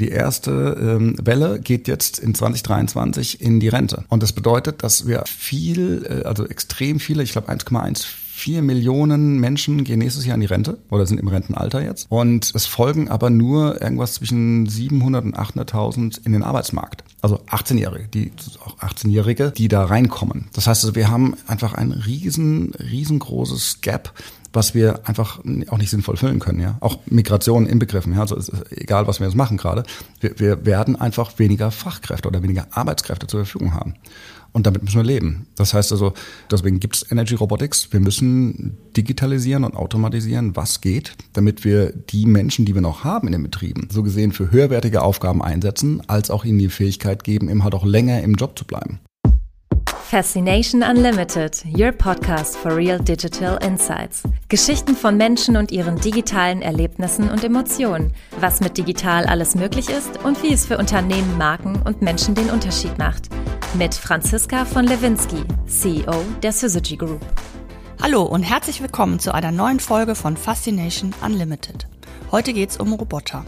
Die erste ähm, Welle geht jetzt in 2023 in die Rente. Und das bedeutet, dass wir viel, äh, also extrem viele, ich glaube 1,14 Millionen Menschen gehen nächstes Jahr in die Rente oder sind im Rentenalter jetzt. Und es folgen aber nur irgendwas zwischen 700 und 800.000 in den Arbeitsmarkt. Also 18-Jährige, die auch 18-Jährige, die da reinkommen. Das heißt, also wir haben einfach ein riesen, riesengroßes Gap was wir einfach auch nicht sinnvoll füllen können. Ja, auch Migration inbegriffen. Ja, also egal, was wir jetzt machen gerade, wir, wir werden einfach weniger Fachkräfte oder weniger Arbeitskräfte zur Verfügung haben. Und damit müssen wir leben. Das heißt also, deswegen gibt es Energy Robotics. Wir müssen digitalisieren und automatisieren, was geht, damit wir die Menschen, die wir noch haben in den Betrieben, so gesehen für höherwertige Aufgaben einsetzen, als auch ihnen die Fähigkeit geben, eben halt auch länger im Job zu bleiben. Fascination Unlimited, your podcast for real digital insights. Geschichten von Menschen und ihren digitalen Erlebnissen und Emotionen. Was mit digital alles möglich ist und wie es für Unternehmen, Marken und Menschen den Unterschied macht. Mit Franziska von Lewinsky, CEO der Syzygy Group. Hallo und herzlich willkommen zu einer neuen Folge von Fascination Unlimited. Heute geht es um Roboter.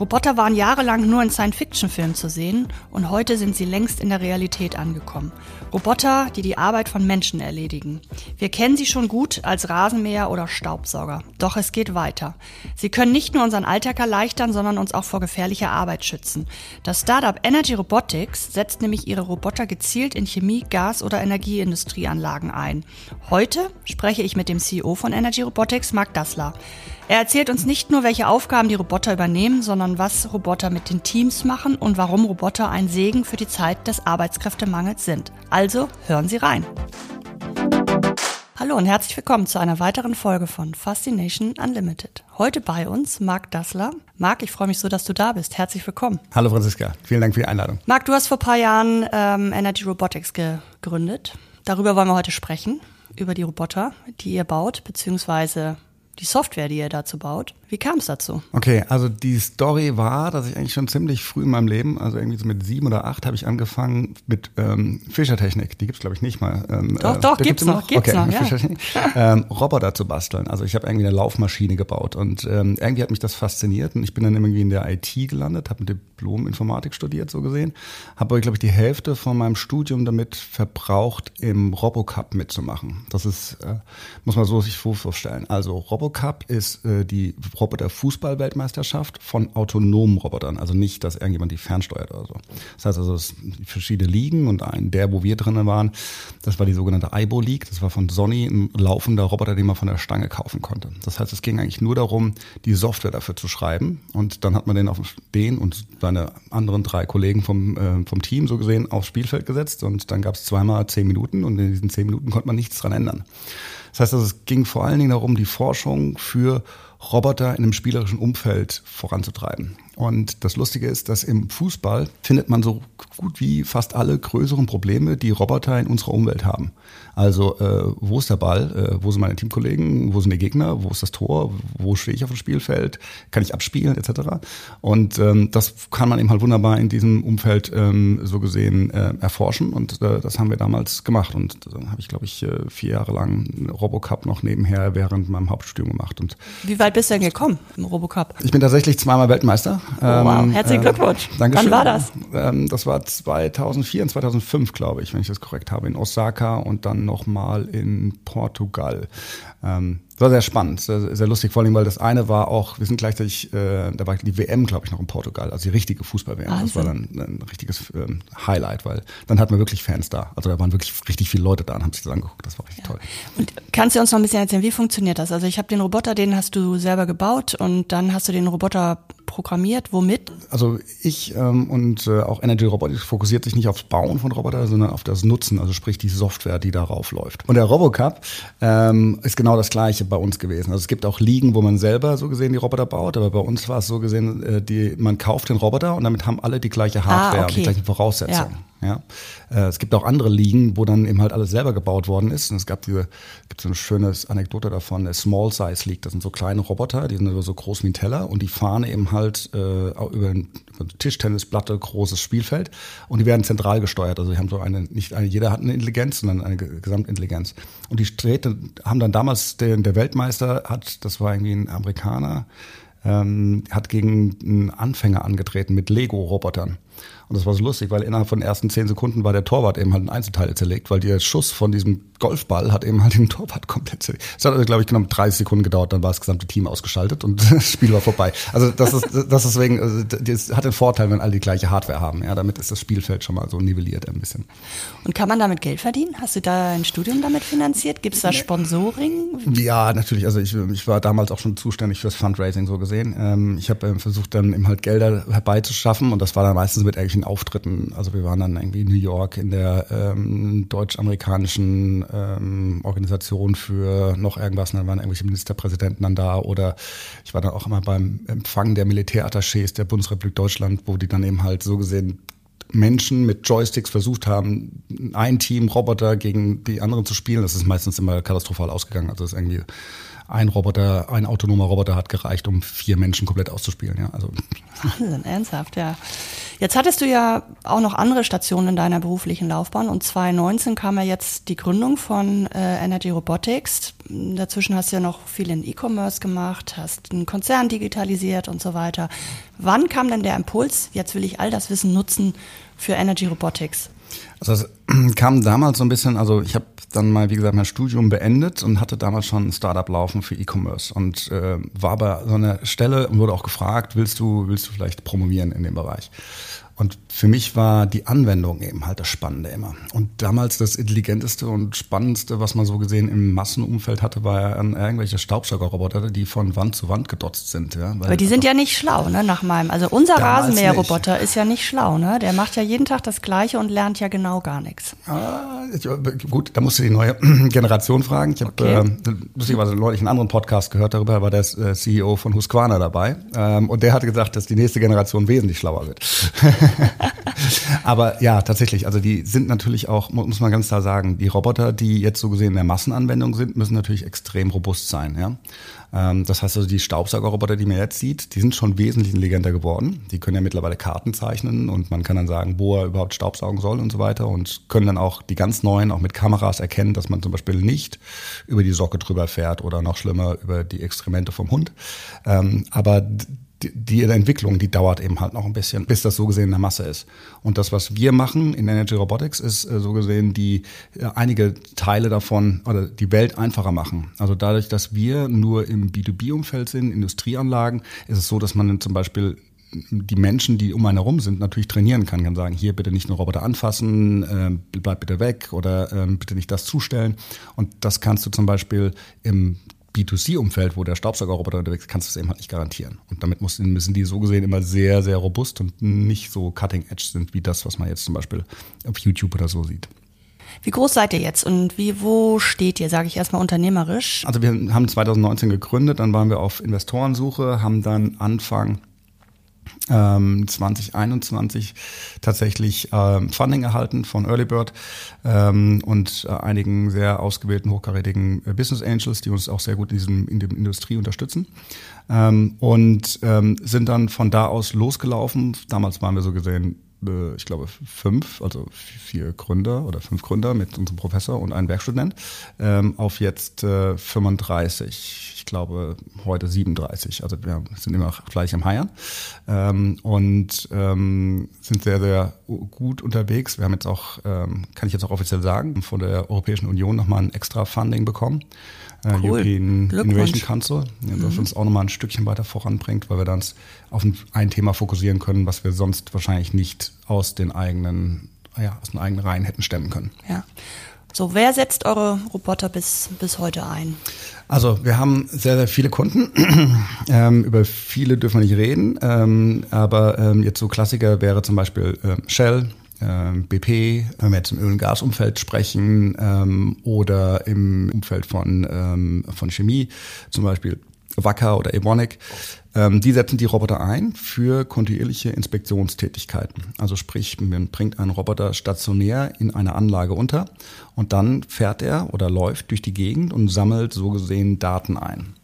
Roboter waren jahrelang nur in Science-Fiction-Filmen zu sehen und heute sind sie längst in der Realität angekommen. Roboter, die die Arbeit von Menschen erledigen. Wir kennen sie schon gut als Rasenmäher oder Staubsauger. Doch es geht weiter. Sie können nicht nur unseren Alltag erleichtern, sondern uns auch vor gefährlicher Arbeit schützen. Das Startup Energy Robotics setzt nämlich ihre Roboter gezielt in Chemie-, Gas- oder Energieindustrieanlagen ein. Heute spreche ich mit dem CEO von Energy Robotics, Mark Dassler. Er erzählt uns nicht nur, welche Aufgaben die Roboter übernehmen, sondern was Roboter mit den Teams machen und warum Roboter ein Segen für die Zeit des Arbeitskräftemangels sind. Also hören Sie rein. Hallo und herzlich willkommen zu einer weiteren Folge von Fascination Unlimited. Heute bei uns Marc Dassler. Marc, ich freue mich so, dass du da bist. Herzlich willkommen. Hallo Franziska, vielen Dank für die Einladung. Marc, du hast vor ein paar Jahren ähm, Energy Robotics gegründet. Darüber wollen wir heute sprechen, über die Roboter, die ihr baut, beziehungsweise die Software, die ihr dazu baut. Wie kam es dazu? Okay, also die Story war, dass ich eigentlich schon ziemlich früh in meinem Leben, also irgendwie so mit sieben oder acht, habe ich angefangen mit ähm, Fischertechnik. Die gibt's glaube ich nicht mal. Ähm, doch, doch, äh, gibt's, noch, gibt's okay, noch, ja. ähm, Roboter zu basteln. Also ich habe irgendwie eine Laufmaschine gebaut und ähm, irgendwie hat mich das fasziniert und ich bin dann irgendwie in der IT gelandet, habe ein Diplom Informatik studiert, so gesehen, habe aber glaube ich die Hälfte von meinem Studium damit verbraucht, im Robocup mitzumachen. Das ist, äh, muss man so sich vorstellen. Also Robocup ist äh, die Roboter-Fußball-Weltmeisterschaft von autonomen Robotern. Also nicht, dass irgendjemand die fernsteuert oder so. Das heißt also, es verschiedene Ligen und ein, der, wo wir drinnen waren, das war die sogenannte IBO League. Das war von Sony ein laufender Roboter, den man von der Stange kaufen konnte. Das heißt, es ging eigentlich nur darum, die Software dafür zu schreiben. Und dann hat man den auf den und seine anderen drei Kollegen vom, äh, vom Team so gesehen aufs Spielfeld gesetzt. Und dann gab es zweimal zehn Minuten und in diesen zehn Minuten konnte man nichts dran ändern. Das heißt, also, es ging vor allen Dingen darum, die Forschung für Roboter in einem spielerischen Umfeld voranzutreiben. Und das Lustige ist, dass im Fußball findet man so gut wie fast alle größeren Probleme, die Roboter in unserer Umwelt haben. Also äh, wo ist der Ball, äh, wo sind meine Teamkollegen, wo sind die Gegner, wo ist das Tor, wo stehe ich auf dem Spielfeld, kann ich abspielen etc. Und ähm, das kann man eben halt wunderbar in diesem Umfeld ähm, so gesehen äh, erforschen und äh, das haben wir damals gemacht und dann habe ich glaube ich äh, vier Jahre lang Robocup noch nebenher während meinem Hauptstudium gemacht. Und Wie weit bist du denn gekommen im Robocup? Ich bin tatsächlich zweimal Weltmeister. Oh, wow, ähm, herzlichen äh, Glückwunsch. Dankeschön. Wann war das? Ähm, das war 2004 und 2005 glaube ich, wenn ich das korrekt habe, in Osaka und dann nochmal in Portugal. Ähm, das war sehr spannend, sehr, sehr, lustig, vor allem, weil das eine war auch, wir sind gleichzeitig, äh, da war die WM, glaube ich, noch in Portugal, also die richtige Fußball-WM. Das war dann ein richtiges ähm, Highlight, weil dann hatten wir wirklich Fans da. Also da waren wirklich richtig viele Leute da und haben sich das angeguckt. Das war richtig ja. toll. Und kannst du uns noch ein bisschen erzählen, wie funktioniert das? Also ich habe den Roboter, den hast du selber gebaut und dann hast du den Roboter programmiert? Womit? Also ich ähm, und äh, auch Energy Robotics fokussiert sich nicht aufs Bauen von Robotern, sondern auf das Nutzen, also sprich die Software, die darauf läuft. Und der Robocup ähm, ist genau das gleiche bei uns gewesen. Also es gibt auch Ligen, wo man selber so gesehen die Roboter baut, aber bei uns war es so gesehen, äh, die, man kauft den Roboter und damit haben alle die gleiche Hardware ah, okay. und die gleichen Voraussetzungen. Ja. Ja. Äh, es gibt auch andere Ligen, wo dann eben halt alles selber gebaut worden ist. Und es gab diese, gibt so eine schöne Anekdote davon, der Small Size League. Das sind so kleine Roboter, die sind so groß wie ein Teller und die fahren eben halt äh, über, ein, Tischtennisplatte großes Spielfeld und die werden zentral gesteuert. Also die haben so eine, nicht eine, jeder hat eine Intelligenz, sondern eine Gesamtintelligenz. Und die Städte haben dann damals, der, der Weltmeister hat, das war irgendwie ein Amerikaner, ähm, hat gegen einen Anfänger angetreten mit Lego-Robotern. Und das war so lustig, weil innerhalb von den ersten zehn Sekunden war der Torwart eben halt in Einzelteile zerlegt, weil der Schuss von diesem Golfball hat eben halt den Torwart komplett zerlegt. Es hat, also, glaube ich, genau 30 Sekunden gedauert, dann war das gesamte Team ausgeschaltet und das Spiel war vorbei. Also das ist, das ist deswegen, also das hat den Vorteil, wenn alle die gleiche Hardware haben. Ja, damit ist das Spielfeld schon mal so nivelliert ein bisschen. Und kann man damit Geld verdienen? Hast du da ein Studium damit finanziert? Gibt es da Sponsoring? Ja, natürlich. Also ich, ich war damals auch schon zuständig fürs Fundraising so gesehen. Ähm, ich habe ähm, versucht, dann eben halt Gelder herbeizuschaffen und das war dann meistens mit irgendwelchen Auftritten. Also wir waren dann irgendwie in New York in der ähm, deutsch-amerikanischen ähm, Organisation für noch irgendwas. Und dann waren irgendwelche Ministerpräsidenten dann da oder ich war dann auch immer beim Empfang der Militärattachés der Bundesrepublik Deutschland, wo die dann eben halt so gesehen Menschen mit Joysticks versucht haben, ein Team Roboter gegen die anderen zu spielen. Das ist meistens immer katastrophal ausgegangen. Also das ist irgendwie ein Roboter, ein autonomer Roboter hat gereicht, um vier Menschen komplett auszuspielen. Ja, also. Wahnsinn, ernsthaft, ja. Jetzt hattest du ja auch noch andere Stationen in deiner beruflichen Laufbahn und 2019 kam ja jetzt die Gründung von äh, Energy Robotics. Dazwischen hast du ja noch viel in E-Commerce gemacht, hast einen Konzern digitalisiert und so weiter. Wann kam denn der Impuls, jetzt will ich all das Wissen nutzen für Energy Robotics? Also es kam damals so ein bisschen, also ich habe dann mal, wie gesagt, mein Studium beendet und hatte damals schon ein Startup laufen für E-Commerce und äh, war bei so einer Stelle und wurde auch gefragt, willst du, willst du vielleicht promovieren in dem Bereich? Und für mich war die Anwendung eben halt das Spannende immer. Und damals das intelligenteste und spannendste, was man so gesehen im Massenumfeld hatte, war ja irgendwelche Staubsaugerroboter, die von Wand zu Wand gedotzt sind. Ja, Aber die sind ja nicht schlau, ne, nach meinem. Also unser Rasenmäherroboter ist ja nicht schlau, ne? Der macht ja jeden Tag das Gleiche und lernt ja genau gar nichts. Ah, gut, da musst du die neue Generation fragen. Ich habe okay. äh, lustigerweise neulich einen anderen Podcast gehört darüber, war der äh, CEO von Husqvarna dabei. Ähm, und der hatte gesagt, dass die nächste Generation wesentlich schlauer wird. Aber ja, tatsächlich, also die sind natürlich auch, muss man ganz klar sagen, die Roboter, die jetzt so gesehen in der Massenanwendung sind, müssen natürlich extrem robust sein. Ja? Ähm, das heißt also, die Staubsaugerroboter, die man jetzt sieht, die sind schon wesentlich intelligenter geworden. Die können ja mittlerweile Karten zeichnen und man kann dann sagen, wo er überhaupt staubsaugen soll und so weiter und können dann auch die ganz neuen, auch mit Kameras erkennen, dass man zum Beispiel nicht über die Socke drüber fährt oder noch schlimmer über die Exkremente vom Hund. Ähm, aber die Entwicklung, die dauert eben halt noch ein bisschen, bis das so gesehen in der Masse ist. Und das, was wir machen in Energy Robotics, ist äh, so gesehen die äh, einige Teile davon oder die Welt einfacher machen. Also dadurch, dass wir nur im B2B-Umfeld sind, Industrieanlagen, ist es so, dass man zum Beispiel die Menschen, die um einen herum sind, natürlich trainieren kann, kann sagen, hier bitte nicht einen Roboter anfassen, äh, bleib bitte weg oder äh, bitte nicht das zustellen. Und das kannst du zum Beispiel im B2C-Umfeld, wo der Staubsaugerroboter unterwegs ist, kannst du es eben halt nicht garantieren. Und damit müssen, die so gesehen immer sehr, sehr robust und nicht so cutting edge sind, wie das, was man jetzt zum Beispiel auf YouTube oder so sieht. Wie groß seid ihr jetzt und wie, wo steht ihr, sage ich erstmal unternehmerisch? Also wir haben 2019 gegründet, dann waren wir auf Investorensuche, haben dann Anfang 2021 ähm, tatsächlich ähm, Funding erhalten von Earlybird ähm, und äh, einigen sehr ausgewählten hochkarätigen äh, Business Angels, die uns auch sehr gut in diesem in der Industrie unterstützen ähm, und ähm, sind dann von da aus losgelaufen. Damals waren wir so gesehen ich glaube, fünf, also vier Gründer oder fünf Gründer mit unserem Professor und einem Werkstudent, ähm, auf jetzt äh, 35. Ich glaube, heute 37. Also wir sind immer gleich im Heiern ähm, und ähm, sind sehr, sehr gut unterwegs. Wir haben jetzt auch, kann ich jetzt auch offiziell sagen, von der Europäischen Union nochmal ein extra Funding bekommen. Äh, cool. European Innovation Council, ja, das mhm. uns auch nochmal ein Stückchen weiter voranbringt, weil wir dann auf ein, Thema fokussieren können, was wir sonst wahrscheinlich nicht aus den eigenen, ja, aus den eigenen Reihen hätten stemmen können. Ja. So, wer setzt eure Roboter bis, bis heute ein? Also wir haben sehr, sehr viele Kunden. ähm, über viele dürfen wir nicht reden. Ähm, aber ähm, jetzt so Klassiker wäre zum Beispiel äh, Shell, ähm, BP, wenn wir jetzt im Öl- und Gasumfeld sprechen ähm, oder im Umfeld von, ähm, von Chemie, zum Beispiel Wacker oder Evonik, ähm, die setzen die Roboter ein für kontinuierliche Inspektionstätigkeiten. Also sprich, man bringt einen Roboter stationär in eine Anlage unter und dann fährt er oder läuft durch die Gegend und sammelt so gesehen Daten ein.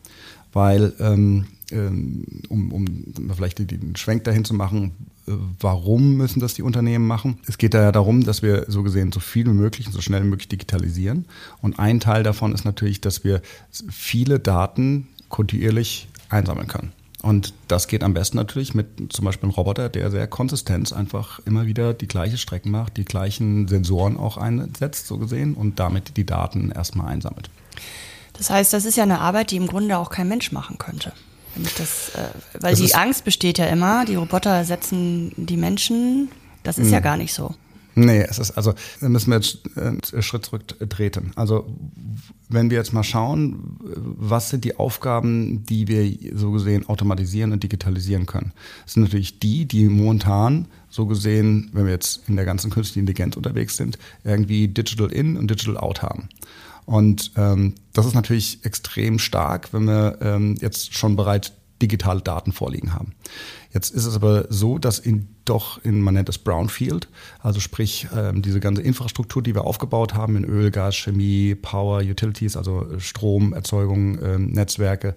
Weil, ähm, ähm um, um vielleicht den Schwenk dahin zu machen, warum müssen das die Unternehmen machen? Es geht da ja darum, dass wir so gesehen so viel wie möglich und so schnell wie möglich digitalisieren. Und ein Teil davon ist natürlich, dass wir viele Daten kontinuierlich einsammeln können. Und das geht am besten natürlich mit zum Beispiel einem Roboter, der sehr konsistent einfach immer wieder die gleiche Strecken macht, die gleichen Sensoren auch einsetzt, so gesehen, und damit die Daten erstmal einsammelt. Das heißt, das ist ja eine Arbeit, die im Grunde auch kein Mensch machen könnte. Ich das, äh, weil das die Angst besteht ja immer, die Roboter ersetzen die Menschen. Das ist mh. ja hm. gar nicht so. Nee, es ist also, da müssen wir jetzt einen Schritt zurücktreten. Also, wenn wir jetzt mal schauen, was sind die Aufgaben, die wir so gesehen automatisieren und digitalisieren können? Das sind natürlich die, die momentan so gesehen, wenn wir jetzt in der ganzen künstlichen Intelligenz unterwegs sind, irgendwie Digital In und Digital Out haben. Und ähm, das ist natürlich extrem stark, wenn wir ähm, jetzt schon bereits digitale Daten vorliegen haben. Jetzt ist es aber so, dass in doch in, man nennt es Brownfield, also sprich ähm, diese ganze Infrastruktur, die wir aufgebaut haben in Öl, Gas, Chemie, Power, Utilities, also Stromerzeugung, ähm, Netzwerke,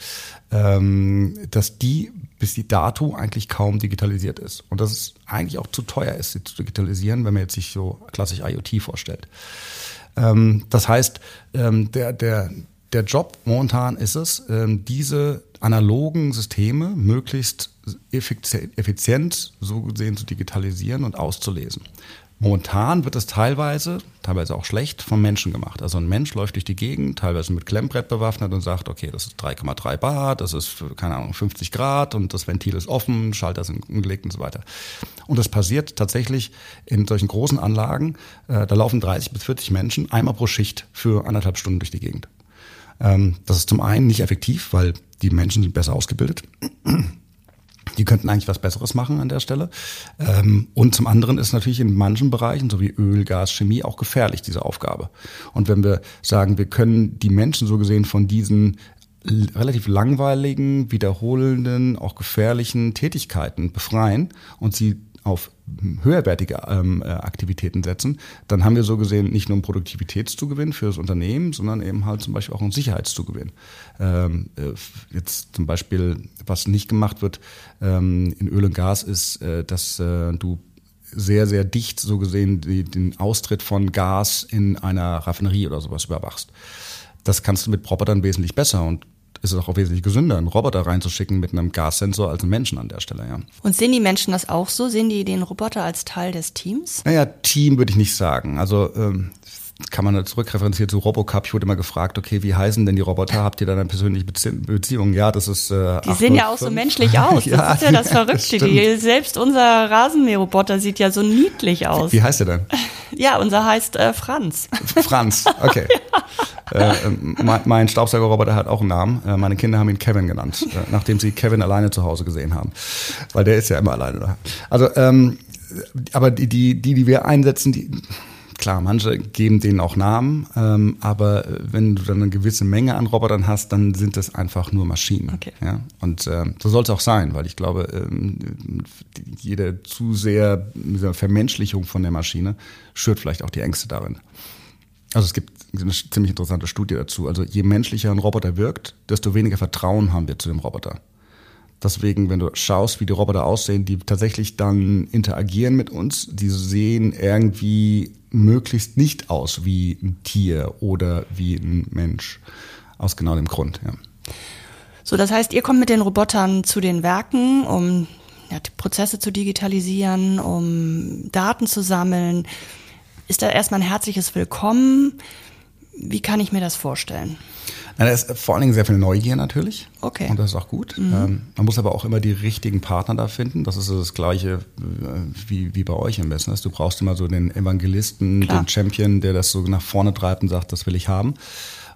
ähm, dass die bis die dato eigentlich kaum digitalisiert ist. Und dass es eigentlich auch zu teuer ist, sie zu digitalisieren, wenn man jetzt sich so klassisch IoT vorstellt. Ähm, das heißt, ähm, der, der, der Job momentan ist es, ähm, diese analogen Systeme möglichst effizient, so gesehen zu digitalisieren und auszulesen. Momentan wird es teilweise, teilweise auch schlecht, vom Menschen gemacht. Also ein Mensch läuft durch die Gegend, teilweise mit Klemmbrett bewaffnet und sagt, okay, das ist 3,3 Bar, das ist, keine Ahnung, 50 Grad und das Ventil ist offen, Schalter sind umgelegt und so weiter. Und das passiert tatsächlich in solchen großen Anlagen, äh, da laufen 30 bis 40 Menschen einmal pro Schicht für anderthalb Stunden durch die Gegend. Ähm, das ist zum einen nicht effektiv, weil die Menschen sind besser ausgebildet. Die könnten eigentlich was Besseres machen an der Stelle. Ähm, und zum anderen ist natürlich in manchen Bereichen, so wie Öl, Gas, Chemie, auch gefährlich, diese Aufgabe. Und wenn wir sagen, wir können die Menschen so gesehen von diesen relativ langweiligen, wiederholenden, auch gefährlichen Tätigkeiten befreien und sie auf höherwertige ähm, äh, Aktivitäten setzen, dann haben wir so gesehen nicht nur einen Produktivitätszugewinn für das Unternehmen, sondern eben halt zum Beispiel auch einen Sicherheitszugewinn. Ähm, äh, jetzt zum Beispiel, was nicht gemacht wird ähm, in Öl und Gas, ist, äh, dass äh, du sehr, sehr dicht so gesehen die, den Austritt von Gas in einer Raffinerie oder sowas überwachst. Das kannst du mit Robotern wesentlich besser und ist es auch wesentlich gesünder, einen Roboter reinzuschicken mit einem Gassensor als einen Menschen an der Stelle, ja. Und sehen die Menschen das auch so? Sehen die den Roboter als Teil des Teams? Naja, Team würde ich nicht sagen. Also ähm, kann man zurückreferenzieren zu Robocup. Ich wurde immer gefragt, okay, wie heißen denn die Roboter? Habt ihr da eine persönliche Beziehung? Ja, das ist. Äh, die sehen ja auch so menschlich aus. ja, das ist ja das Verrückte. Die, selbst unser Rasenmäherroboter sieht ja so niedlich aus. Wie, wie heißt der denn? Ja, unser heißt äh, Franz. Franz, okay. ja. äh, mein, mein Staubsaugerroboter hat auch einen Namen. Äh, meine Kinder haben ihn Kevin genannt, äh, nachdem sie Kevin alleine zu Hause gesehen haben. Weil der ist ja immer alleine da. Also, ähm, aber die, die, die, die wir einsetzen, die Klar, manche geben denen auch Namen, ähm, aber wenn du dann eine gewisse Menge an Robotern hast, dann sind das einfach nur Maschinen. Okay. Ja? Und äh, so soll es auch sein, weil ich glaube, ähm, jede zu sehr Vermenschlichung von der Maschine schürt vielleicht auch die Ängste darin. Also es gibt eine ziemlich interessante Studie dazu. Also je menschlicher ein Roboter wirkt, desto weniger Vertrauen haben wir zu dem Roboter. Deswegen, wenn du schaust, wie die Roboter aussehen, die tatsächlich dann interagieren mit uns, die sehen irgendwie möglichst nicht aus wie ein Tier oder wie ein Mensch. Aus genau dem Grund, ja. So, das heißt, ihr kommt mit den Robotern zu den Werken, um ja, Prozesse zu digitalisieren, um Daten zu sammeln. Ist da erstmal ein herzliches Willkommen? Wie kann ich mir das vorstellen? Na, da ist vor allen Dingen sehr viel Neugier natürlich. Okay. Und das ist auch gut. Mhm. Ähm, man muss aber auch immer die richtigen Partner da finden. Das ist so das Gleiche äh, wie, wie bei euch im Business. Du brauchst immer so den Evangelisten, Klar. den Champion, der das so nach vorne treibt und sagt, das will ich haben.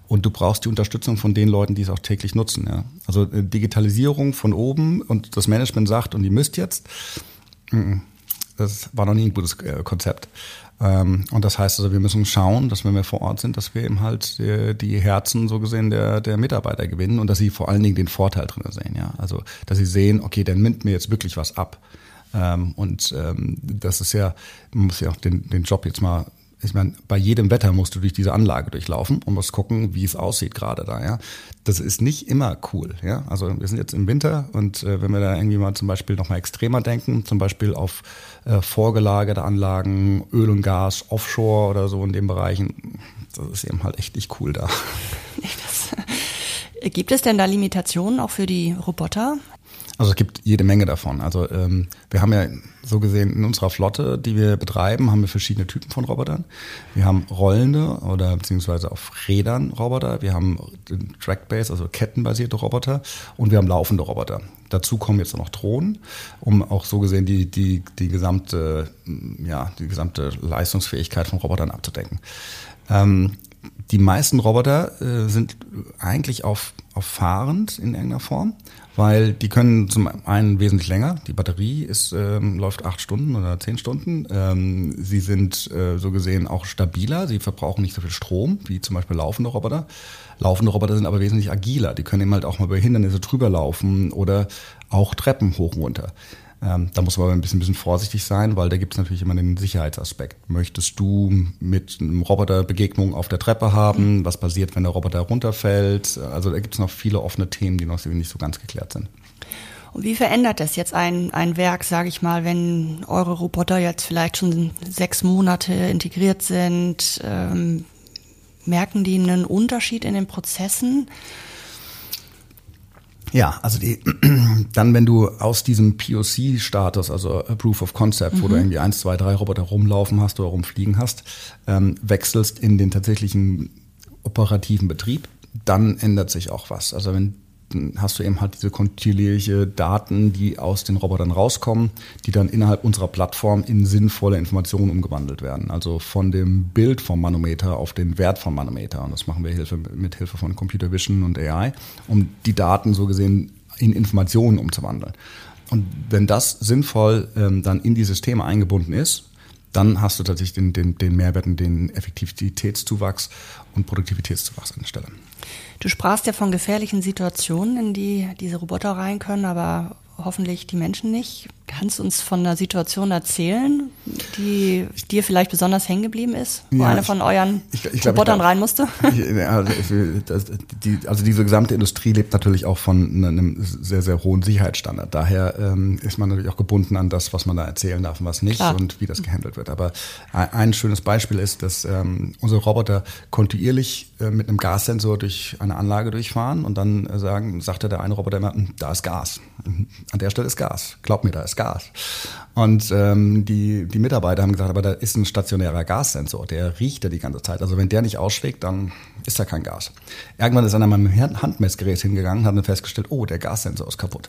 Und du brauchst die Unterstützung von den Leuten, die es auch täglich nutzen. Ja. Also äh, Digitalisierung von oben und das Management sagt, und die müsst jetzt, das war noch nie ein gutes äh, Konzept. Ähm, und das heißt also, wir müssen schauen, dass wenn wir vor Ort sind, dass wir eben halt die, die Herzen so gesehen der, der Mitarbeiter gewinnen und dass sie vor allen Dingen den Vorteil drin sehen. Ja, also dass sie sehen, okay, der nimmt mir jetzt wirklich was ab. Ähm, und ähm, das ist ja, man muss ja auch den, den Job jetzt mal ich meine, bei jedem Wetter musst du durch diese Anlage durchlaufen und musst gucken, wie es aussieht gerade da, ja. Das ist nicht immer cool, ja. Also wir sind jetzt im Winter und äh, wenn wir da irgendwie mal zum Beispiel nochmal extremer denken, zum Beispiel auf äh, vorgelagerte Anlagen, Öl und Gas, Offshore oder so in den Bereichen, das ist eben halt echt nicht cool da. Das, gibt es denn da Limitationen auch für die Roboter? Also es gibt jede Menge davon. Also ähm, wir haben ja so gesehen in unserer Flotte, die wir betreiben, haben wir verschiedene Typen von Robotern. Wir haben rollende oder beziehungsweise auf Rädern Roboter. Wir haben Track-based, also kettenbasierte Roboter und wir haben laufende Roboter. Dazu kommen jetzt noch Drohnen, um auch so gesehen die, die, die gesamte, ja, die gesamte Leistungsfähigkeit von Robotern abzudecken. Ähm, die meisten Roboter äh, sind eigentlich auf, auf fahrend in irgendeiner Form, weil die können zum einen wesentlich länger. Die Batterie ist, ähm, läuft acht Stunden oder zehn Stunden. Ähm, sie sind äh, so gesehen auch stabiler. Sie verbrauchen nicht so viel Strom wie zum Beispiel laufende Roboter. Laufende Roboter sind aber wesentlich agiler. Die können eben halt auch mal über Hindernisse drüber laufen oder auch Treppen hoch und runter. Ähm, da muss man aber ein bisschen, bisschen vorsichtig sein, weil da gibt es natürlich immer den Sicherheitsaspekt. Möchtest du mit einem Roboter Begegnung auf der Treppe haben? Was passiert, wenn der Roboter runterfällt? Also da gibt es noch viele offene Themen, die noch nicht so ganz geklärt sind. Und wie verändert das jetzt ein, ein Werk, sage ich mal, wenn eure Roboter jetzt vielleicht schon sechs Monate integriert sind? Ähm, merken die einen Unterschied in den Prozessen? Ja, also die, dann, wenn du aus diesem POC-Status, also Proof of Concept, mhm. wo du mhm. irgendwie eins, zwei, drei Roboter rumlaufen hast oder rumfliegen hast, ähm, wechselst in den tatsächlichen operativen Betrieb, dann ändert sich auch was. Also wenn hast du eben halt diese kontinuierliche Daten, die aus den Robotern rauskommen, die dann innerhalb unserer Plattform in sinnvolle Informationen umgewandelt werden. Also von dem Bild vom Manometer auf den Wert vom Manometer. Und das machen wir Hilfe, mit Hilfe von Computer Vision und AI, um die Daten so gesehen in Informationen umzuwandeln. Und wenn das sinnvoll ähm, dann in die Systeme eingebunden ist, dann hast du tatsächlich den, den, den Mehrwert und den Effektivitätszuwachs und Produktivitätszuwachs an der Stelle. Du sprachst ja von gefährlichen Situationen, in die diese Roboter rein können, aber hoffentlich die Menschen nicht. Kannst du uns von einer Situation erzählen, die dir vielleicht besonders hängen geblieben ist, wo ja, einer von euren ich, ich, Robotern glaub, rein musste? also diese gesamte Industrie lebt natürlich auch von einem sehr, sehr hohen Sicherheitsstandard. Daher ähm, ist man natürlich auch gebunden an das, was man da erzählen darf und was nicht Klar. und wie das gehandelt wird. Aber ein schönes Beispiel ist, dass ähm, unsere Roboter kontinuierlich äh, mit einem Gassensor durch eine Anlage durchfahren und dann äh, sagen, sagte der eine Roboter immer, hm, da ist Gas. An der Stelle ist Gas. Glaub mir, da ist Gas. Und ähm, die, die Mitarbeiter haben gesagt, aber da ist ein stationärer Gassensor, der riecht ja die ganze Zeit. Also wenn der nicht ausschlägt, dann ist da kein Gas. Irgendwann ist einer mit einem Handmessgerät hingegangen, hat dann festgestellt, oh, der Gassensor ist kaputt.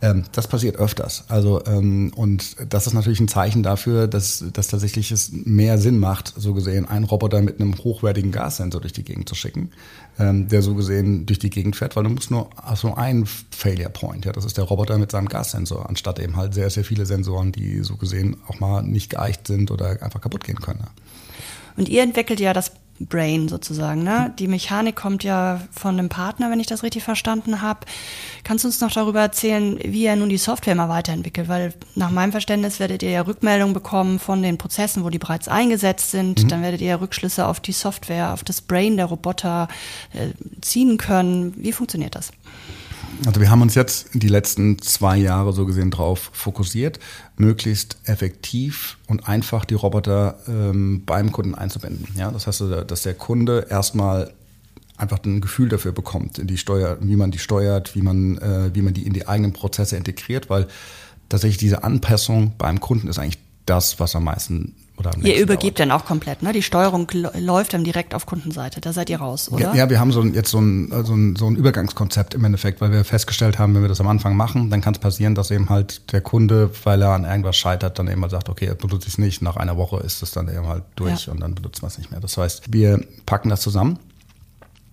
Ähm, das passiert öfters. Also ähm, und das ist natürlich ein Zeichen dafür, dass, dass tatsächlich es mehr Sinn macht, so gesehen, einen Roboter mit einem hochwertigen Gassensor durch die Gegend zu schicken, ähm, der so gesehen durch die Gegend fährt, weil du musst nur also einen Failure Point, ja, das ist der Roboter mit seinem Gassensor, anstatt eben halt sehr, sehr viele Sensoren, die so gesehen auch mal nicht geeicht sind oder einfach kaputt gehen können. Ja. Und ihr entwickelt ja das Brain sozusagen. Ne? Die Mechanik kommt ja von einem Partner, wenn ich das richtig verstanden habe. Kannst du uns noch darüber erzählen, wie er nun die Software mal weiterentwickelt? Weil nach meinem Verständnis werdet ihr ja Rückmeldungen bekommen von den Prozessen, wo die bereits eingesetzt sind. Mhm. Dann werdet ihr ja Rückschlüsse auf die Software, auf das Brain der Roboter äh, ziehen können. Wie funktioniert das? Also wir haben uns jetzt die letzten zwei Jahre so gesehen drauf fokussiert, möglichst effektiv und einfach die Roboter ähm, beim Kunden einzubinden. Ja, das heißt, dass der Kunde erstmal einfach ein Gefühl dafür bekommt, die Steuer, wie man die steuert, wie man, äh, wie man die in die eigenen Prozesse integriert, weil tatsächlich diese Anpassung beim Kunden ist eigentlich das, was am meisten oder ihr übergebt dauert. dann auch komplett, ne? Die Steuerung läuft dann direkt auf Kundenseite. Da seid ihr raus, oder? Ja, ja wir haben so ein, jetzt so ein, so, ein, so ein Übergangskonzept im Endeffekt, weil wir festgestellt haben, wenn wir das am Anfang machen, dann kann es passieren, dass eben halt der Kunde, weil er an irgendwas scheitert, dann eben mal sagt, okay, er benutzt es nicht. Nach einer Woche ist es dann eben halt durch ja. und dann benutzt man es nicht mehr. Das heißt, wir packen das zusammen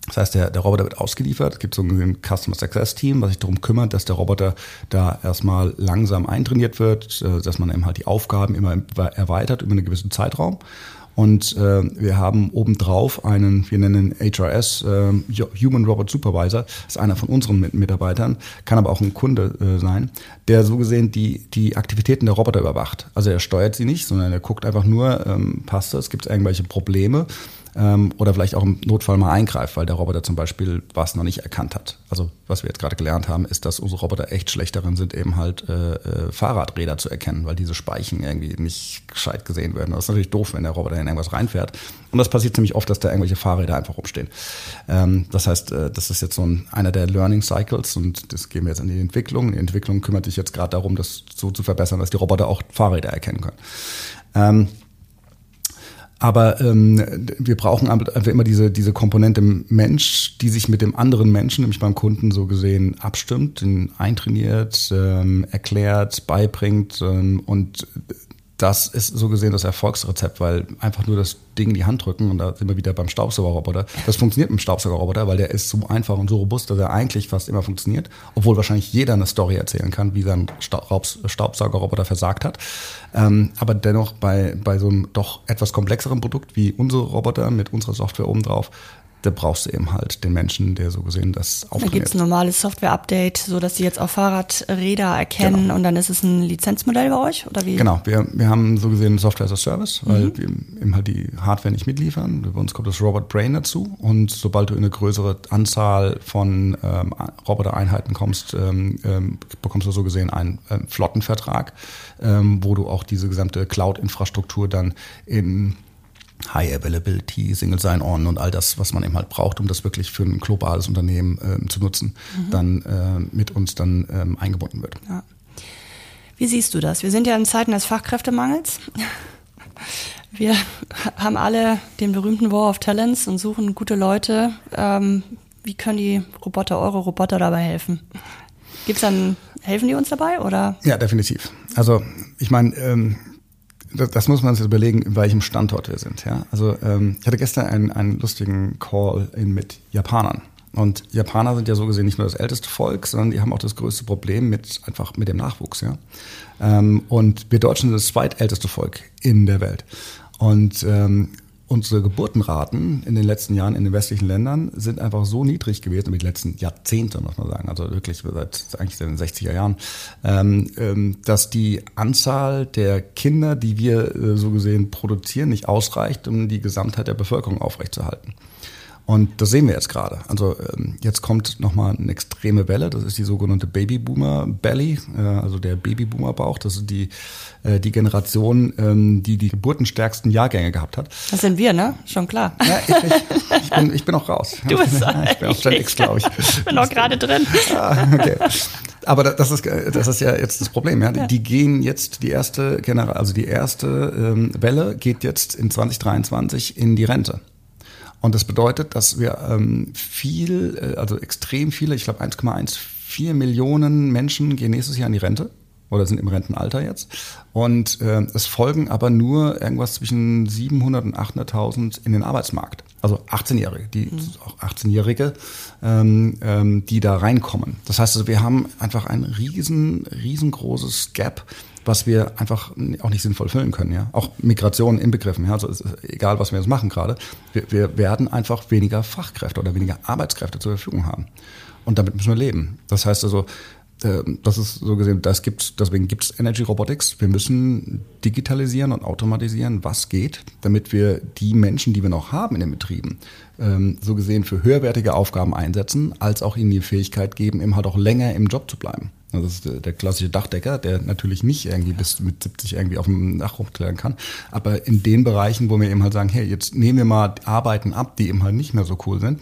das heißt, der, der Roboter wird ausgeliefert. Es gibt so ein Customer Success Team, was sich darum kümmert, dass der Roboter da erstmal langsam eintrainiert wird, äh, dass man eben halt die Aufgaben immer erweitert über einen gewissen Zeitraum. Und äh, wir haben obendrauf einen, wir nennen HRS, äh, Human Robot Supervisor, ist einer von unseren Mitarbeitern, kann aber auch ein Kunde äh, sein, der so gesehen die, die Aktivitäten der Roboter überwacht. Also er steuert sie nicht, sondern er guckt einfach nur, ähm, passt das, gibt es irgendwelche Probleme ähm, oder vielleicht auch im Notfall mal eingreift, weil der Roboter zum Beispiel was noch nicht erkannt hat. Also was wir jetzt gerade gelernt haben, ist, dass unsere Roboter echt schlecht darin sind, eben halt äh, äh, Fahrradräder zu erkennen, weil diese Speichen irgendwie nicht gescheit gesehen werden. Das ist natürlich doof, wenn der Roboter in irgendwas reinfährt. Und das passiert ziemlich oft, dass da irgendwelche Fahrräder einfach rumstehen. Ähm, das heißt, äh, das ist jetzt so ein, einer der Learning Cycles und das gehen wir jetzt in die Entwicklung. Die Entwicklung kümmert sich jetzt gerade darum, das so zu verbessern, dass die Roboter auch Fahrräder erkennen können. Ähm, aber ähm, wir brauchen einfach immer diese, diese Komponente Mensch, die sich mit dem anderen Menschen, nämlich beim Kunden so gesehen, abstimmt, ihn eintrainiert, ähm, erklärt, beibringt ähm, und das ist so gesehen das Erfolgsrezept, weil einfach nur das Ding in die Hand drücken und da sind wir wieder beim Staubsaugerroboter. Das funktioniert mit dem Staubsaugerroboter, weil der ist so einfach und so robust, dass er eigentlich fast immer funktioniert, obwohl wahrscheinlich jeder eine Story erzählen kann, wie sein Staubsaugerroboter versagt hat. Ähm, aber dennoch bei, bei so einem doch etwas komplexeren Produkt wie unsere Roboter mit unserer Software obendrauf da brauchst du eben halt den Menschen, der so gesehen das auftrainiert. Da gibt es ein normales Software-Update, so dass sie jetzt auch Fahrradräder erkennen genau. und dann ist es ein Lizenzmodell bei euch oder wie? Genau, wir, wir haben so gesehen Software as a Service, weil mhm. wir eben halt die Hardware nicht mitliefern. Bei uns kommt das Robot Brain dazu und sobald du in eine größere Anzahl von ähm, Robotereinheiten kommst, ähm, ähm, bekommst du so gesehen einen ähm, Flottenvertrag, ähm, wo du auch diese gesamte Cloud-Infrastruktur dann in High Availability, Single Sign-On und all das, was man eben halt braucht, um das wirklich für ein globales Unternehmen äh, zu nutzen, mhm. dann äh, mit uns dann ähm, eingebunden wird. Ja. Wie siehst du das? Wir sind ja in Zeiten des Fachkräftemangels. Wir haben alle den berühmten War of Talents und suchen gute Leute. Ähm, wie können die Roboter, eure Roboter dabei helfen? Gibt's dann, helfen die uns dabei oder? Ja, definitiv. Also ich meine, ähm, das, das muss man sich überlegen, in welchem Standort wir sind. Ja? Also ähm, ich hatte gestern einen, einen lustigen Call in, mit Japanern. Und Japaner sind ja so gesehen nicht nur das älteste Volk, sondern die haben auch das größte Problem mit einfach mit dem Nachwuchs. Ja? Ähm, und wir Deutschen sind das zweitälteste Volk in der Welt. Und ähm, unsere Geburtenraten in den letzten Jahren in den westlichen Ländern sind einfach so niedrig gewesen, mit den letzten Jahrzehnten, muss man sagen, also wirklich seit eigentlich den 60er Jahren, ähm, ähm, dass die Anzahl der Kinder, die wir äh, so gesehen produzieren, nicht ausreicht, um die Gesamtheit der Bevölkerung aufrechtzuerhalten. Und das sehen wir jetzt gerade. Also ähm, jetzt kommt nochmal eine extreme Welle. Das ist die sogenannte Babyboomer Belly, äh, also der Babyboomer Bauch. Das ist die, äh, die Generation, ähm, die die geburtenstärksten Jahrgänge gehabt hat. Das sind wir, ne? Schon klar. Ja, ich, ich, ich, bin, ich bin auch raus. Du bist Ich bin auf Gen X, glaube ich. Ich bin auch gerade drin. Ah, okay. Aber das ist, das ist ja jetzt das Problem. Ja? ja. Die gehen jetzt, die erste General, also die erste ähm, Welle geht jetzt in 2023 in die Rente. Und das bedeutet, dass wir ähm, viel, äh, also extrem viele, ich glaube 1,14 Millionen Menschen gehen nächstes Jahr in die Rente oder sind im Rentenalter jetzt. Und äh, es folgen aber nur irgendwas zwischen 700 und 800.000 in den Arbeitsmarkt. Also 18-Jährige, die mhm. auch 18-Jährige, ähm, ähm, die da reinkommen. Das heißt, also wir haben einfach ein riesen, riesengroßes Gap was wir einfach auch nicht sinnvoll füllen können. Ja? Auch Migration inbegriffen. Ja? Also egal, was wir jetzt machen gerade, wir, wir werden einfach weniger Fachkräfte oder weniger Arbeitskräfte zur Verfügung haben. Und damit müssen wir leben. Das heißt also, äh, das ist so gesehen, das gibt's, deswegen gibt's Energy Robotics. Wir müssen digitalisieren und automatisieren, was geht, damit wir die Menschen, die wir noch haben in den Betrieben, ähm, so gesehen für höherwertige Aufgaben einsetzen, als auch ihnen die Fähigkeit geben, eben halt auch länger im Job zu bleiben. Also das ist der klassische Dachdecker, der natürlich nicht irgendwie bis mit 70 irgendwie auf dem Dach rumklären kann. Aber in den Bereichen, wo wir eben halt sagen, hey, jetzt nehmen wir mal Arbeiten ab, die eben halt nicht mehr so cool sind.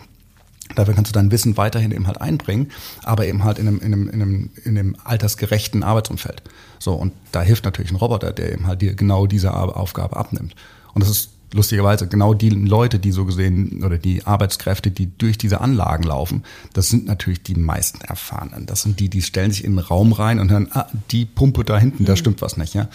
Dafür kannst du dein Wissen weiterhin eben halt einbringen, aber eben halt in einem, in einem, in einem, in einem altersgerechten Arbeitsumfeld. So, und da hilft natürlich ein Roboter, der eben halt dir genau diese Aufgabe abnimmt. Und das ist lustigerweise genau die Leute, die so gesehen oder die Arbeitskräfte, die durch diese Anlagen laufen, das sind natürlich die meisten Erfahrenen. Das sind die, die stellen sich in den Raum rein und hören, ah, die Pumpe da hinten, da mhm. stimmt was nicht. Ja,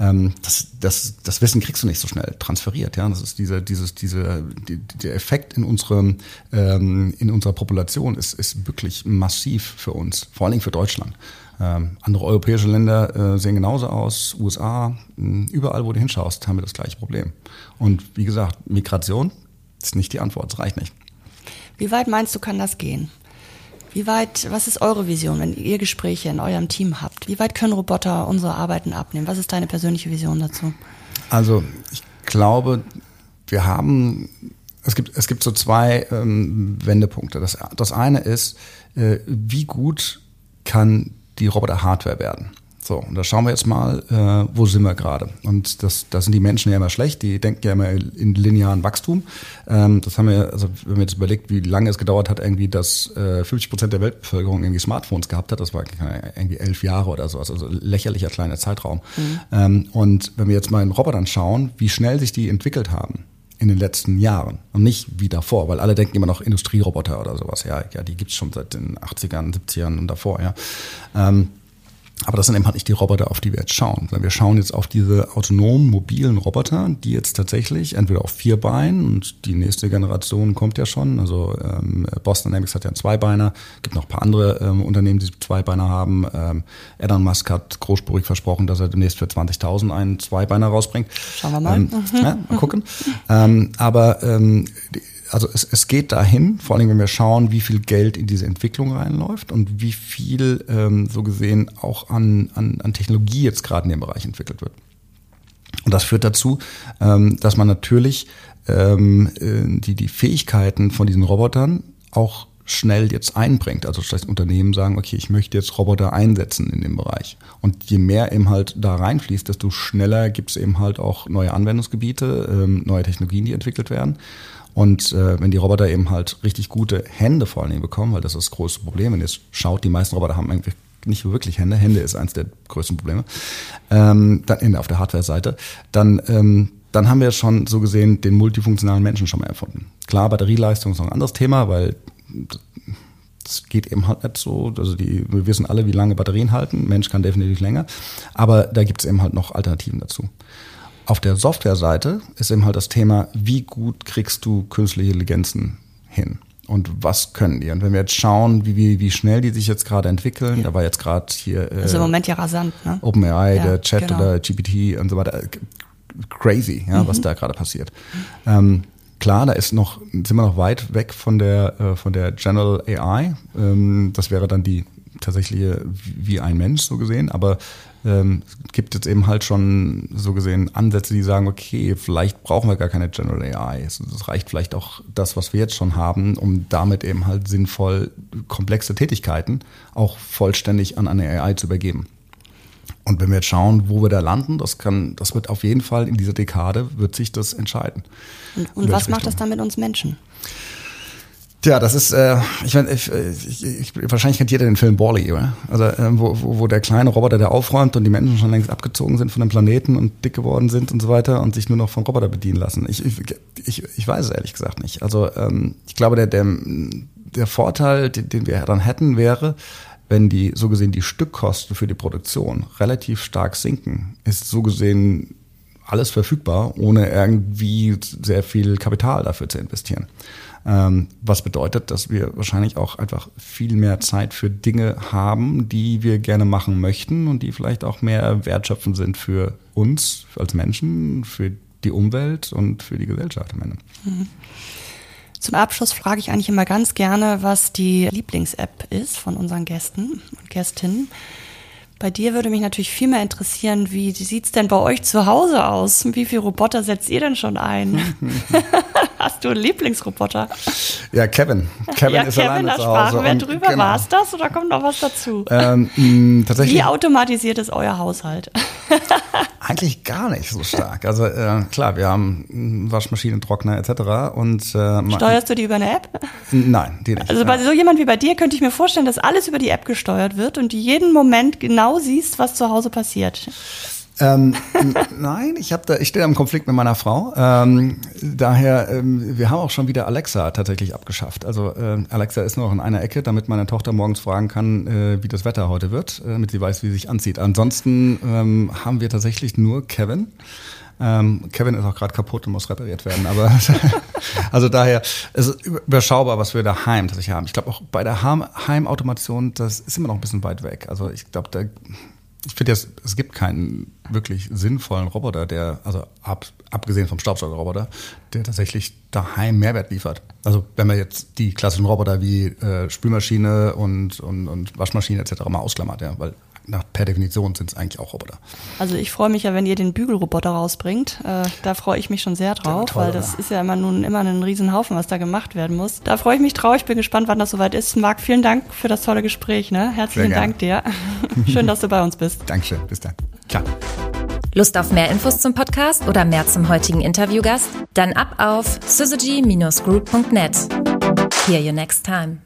ähm, das, das, das Wissen kriegst du nicht so schnell transferiert. Ja, das ist dieser, dieses, diese, die, der Effekt in unserem, ähm, in unserer Population ist, ist wirklich massiv für uns, vor allen Dingen für Deutschland. Ähm, andere europäische Länder äh, sehen genauso aus, USA, mh, überall, wo du hinschaust, haben wir das gleiche Problem. Und wie gesagt, Migration ist nicht die Antwort, es reicht nicht. Wie weit meinst du, kann das gehen? Wie weit, was ist eure Vision, wenn ihr Gespräche in eurem Team habt? Wie weit können Roboter unsere Arbeiten abnehmen? Was ist deine persönliche Vision dazu? Also, ich glaube, wir haben Es gibt, es gibt so zwei ähm, Wendepunkte. Das, das eine ist, äh, wie gut kann die Roboter-Hardware werden? So, und da schauen wir jetzt mal, äh, wo sind wir gerade? Und das, da sind die Menschen ja immer schlecht, die denken ja immer in linearen Wachstum. Ähm, das haben wir, also wenn man jetzt überlegt, wie lange es gedauert hat, irgendwie, dass äh, 50 Prozent der Weltbevölkerung irgendwie Smartphones gehabt hat, das war irgendwie elf Jahre oder so, also lächerlicher kleiner Zeitraum. Mhm. Ähm, und wenn wir jetzt mal in Robotern schauen, wie schnell sich die entwickelt haben, in den letzten Jahren und nicht wie davor, weil alle denken immer noch Industrieroboter oder sowas. Ja, ja, die gibt's schon seit den 80ern, 70ern und davor, ja. Ähm, aber das sind eben halt nicht die Roboter, auf die wir jetzt schauen, sondern wir schauen jetzt auf diese autonomen, mobilen Roboter, die jetzt tatsächlich entweder auf vier Beinen und die nächste Generation kommt ja schon. Also ähm, Boston Dynamics hat ja einen Zweibeiner, gibt noch ein paar andere ähm, Unternehmen, die Zweibeiner haben. Ähm, Elon Musk hat großspurig versprochen, dass er demnächst für 20.000 einen Zweibeiner rausbringt. Schauen wir mal. Ähm, ja, mal gucken. ähm, aber ähm, die, also es, es geht dahin, vor allem wenn wir schauen, wie viel Geld in diese Entwicklung reinläuft und wie viel ähm, so gesehen auch an, an, an Technologie jetzt gerade in dem Bereich entwickelt wird. Und das führt dazu, ähm, dass man natürlich ähm, äh, die, die Fähigkeiten von diesen Robotern auch schnell jetzt einbringt. Also das Unternehmen sagen, okay, ich möchte jetzt Roboter einsetzen in dem Bereich. Und je mehr eben halt da reinfließt, desto schneller gibt es eben halt auch neue Anwendungsgebiete, ähm, neue Technologien, die entwickelt werden. Und äh, wenn die Roboter eben halt richtig gute Hände vor allem bekommen, weil das ist das große Problem, wenn ihr schaut, die meisten Roboter haben eigentlich nicht wirklich Hände, Hände ist eins der größten Probleme, ähm, dann auf der Hardware-Seite, dann, ähm, dann haben wir schon so gesehen den multifunktionalen Menschen schon mal erfunden. Klar, Batterieleistung ist noch ein anderes Thema, weil das geht eben halt nicht so. Also die, wir wissen alle, wie lange Batterien halten. Mensch kann definitiv länger. Aber da gibt es eben halt noch Alternativen dazu. Auf der Software-Seite ist eben halt das Thema, wie gut kriegst du künstliche Intelligenzen hin? Und was können die? Und wenn wir jetzt schauen, wie, wie, wie schnell die sich jetzt gerade entwickeln, ja. da war jetzt gerade hier. Äh, also im Moment ja rasant, ne? OpenAI, ja, der Chat genau. oder GPT und so weiter. Crazy, ja, mhm. was da gerade passiert. Mhm. Ähm, klar, da ist noch, sind wir noch weit weg von der, äh, von der General AI. Ähm, das wäre dann die tatsächliche wie ein Mensch so gesehen, aber ähm, es gibt jetzt eben halt schon so gesehen Ansätze, die sagen, okay, vielleicht brauchen wir gar keine General AI. Es, es reicht vielleicht auch das, was wir jetzt schon haben, um damit eben halt sinnvoll komplexe Tätigkeiten auch vollständig an eine AI zu übergeben. Und wenn wir jetzt schauen, wo wir da landen, das kann, das wird auf jeden Fall in dieser Dekade wird sich das entscheiden. Und, und was macht das dann mit uns Menschen? Tja, das ist, äh, ich meine, ich, ich, ich, wahrscheinlich kennt jeder den Film Borley, oder? Also äh, wo, wo, wo der kleine Roboter, der aufräumt und die Menschen schon längst abgezogen sind von dem Planeten und dick geworden sind und so weiter und sich nur noch von Roboter bedienen lassen. Ich, ich, ich, ich weiß es ehrlich gesagt nicht. Also ähm, ich glaube, der, der, der Vorteil, den, den wir dann hätten, wäre, wenn die so gesehen die Stückkosten für die Produktion relativ stark sinken, ist so gesehen alles verfügbar, ohne irgendwie sehr viel Kapital dafür zu investieren. Ähm, was bedeutet, dass wir wahrscheinlich auch einfach viel mehr Zeit für Dinge haben, die wir gerne machen möchten und die vielleicht auch mehr wertschöpfend sind für uns als Menschen, für die Umwelt und für die Gesellschaft am Ende. Mhm. Zum Abschluss frage ich eigentlich immer ganz gerne, was die Lieblings-App ist von unseren Gästen und Gästinnen. Bei dir würde mich natürlich viel mehr interessieren, wie sieht's denn bei euch zu Hause aus? Wie viele Roboter setzt ihr denn schon ein? Hast du einen Lieblingsroboter? Ja, Kevin. Kevin ja, ist Kevin, alleine da zu Hause. sprachen wir drüber. Genau. War es das oder kommt noch was dazu? Ähm, mh, tatsächlich. Wie automatisiert ist euer Haushalt? Eigentlich gar nicht so stark. Also äh, klar, wir haben Waschmaschinen, Trockner etc. Und äh, steuerst du die über eine App? Nein, die nicht. Also bei so jemand wie bei dir könnte ich mir vorstellen, dass alles über die App gesteuert wird und du jeden Moment genau siehst, was zu Hause passiert. Ähm, nein, ich habe da, ich stehe im Konflikt mit meiner Frau. Ähm, daher, ähm, wir haben auch schon wieder Alexa tatsächlich abgeschafft. Also äh, Alexa ist nur noch in einer Ecke, damit meine Tochter morgens fragen kann, äh, wie das Wetter heute wird, äh, damit sie weiß, wie sie sich anzieht. Ansonsten ähm, haben wir tatsächlich nur Kevin. Ähm, Kevin ist auch gerade kaputt und muss repariert werden. Aber also daher es ist überschaubar, was wir daheim tatsächlich haben. Ich glaube auch bei der Heimautomation, das ist immer noch ein bisschen weit weg. Also ich glaube, da ich finde jetzt, es gibt keinen wirklich sinnvollen Roboter, der, also ab, abgesehen vom Staubsaugerroboter, der tatsächlich daheim Mehrwert liefert. Also wenn man jetzt die klassischen Roboter wie äh, Spülmaschine und, und, und Waschmaschine etc. mal ausklammert, ja, weil nach, per Definition sind es eigentlich auch Roboter. Also ich freue mich ja, wenn ihr den Bügelroboter rausbringt. Äh, da freue ich mich schon sehr drauf, toll, weil das ja. ist ja immer nun immer ein Riesenhaufen, was da gemacht werden muss. Da freue ich mich drauf. Ich bin gespannt, wann das soweit ist. Marc, vielen Dank für das tolle Gespräch. Ne? Herzlichen Dank dir. Schön, dass du bei uns bist. Dankeschön. Bis dann. Ciao. Lust auf mehr Infos zum Podcast oder mehr zum heutigen Interviewgast? Dann ab auf syzygy-group.net. Hear you next time.